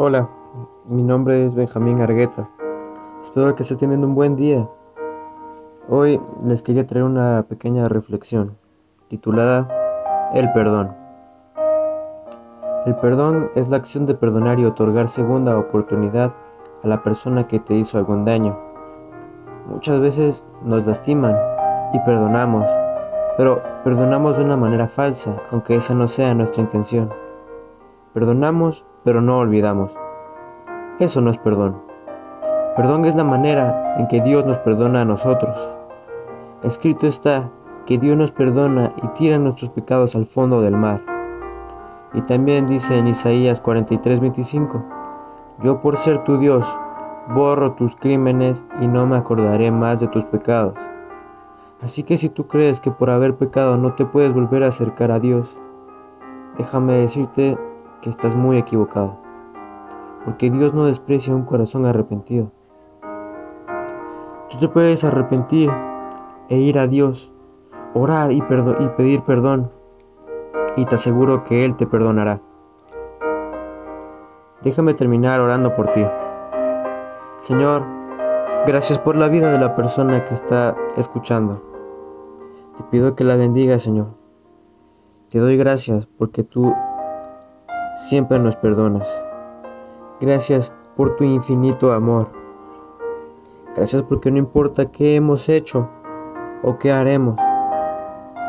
Hola, mi nombre es Benjamín Argueta. Espero que estés teniendo un buen día. Hoy les quería traer una pequeña reflexión titulada El perdón. El perdón es la acción de perdonar y otorgar segunda oportunidad a la persona que te hizo algún daño. Muchas veces nos lastiman y perdonamos, pero perdonamos de una manera falsa, aunque esa no sea nuestra intención. Perdonamos, pero no olvidamos. Eso no es perdón. Perdón es la manera en que Dios nos perdona a nosotros. Escrito está que Dios nos perdona y tira nuestros pecados al fondo del mar. Y también dice en Isaías 43:25, Yo por ser tu Dios, borro tus crímenes y no me acordaré más de tus pecados. Así que si tú crees que por haber pecado no te puedes volver a acercar a Dios, déjame decirte que estás muy equivocado, porque Dios no desprecia un corazón arrepentido. Tú te puedes arrepentir e ir a Dios, orar y, pedir perdón, y te aseguro que Él te perdonará. Déjame terminar orando por ti. Señor, gracias por la vida de la persona que está escuchando. Te pido que la bendiga, Señor. Te doy gracias porque tú siempre nos perdonas. Gracias por tu infinito amor. Gracias porque no importa qué hemos hecho o qué haremos,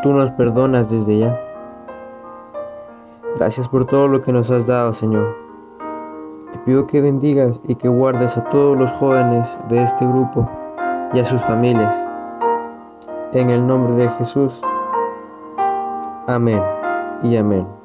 tú nos perdonas desde ya. Gracias por todo lo que nos has dado, Señor. Te pido que bendigas y que guardes a todos los jóvenes de este grupo y a sus familias. En el nombre de Jesús. Amén y amén.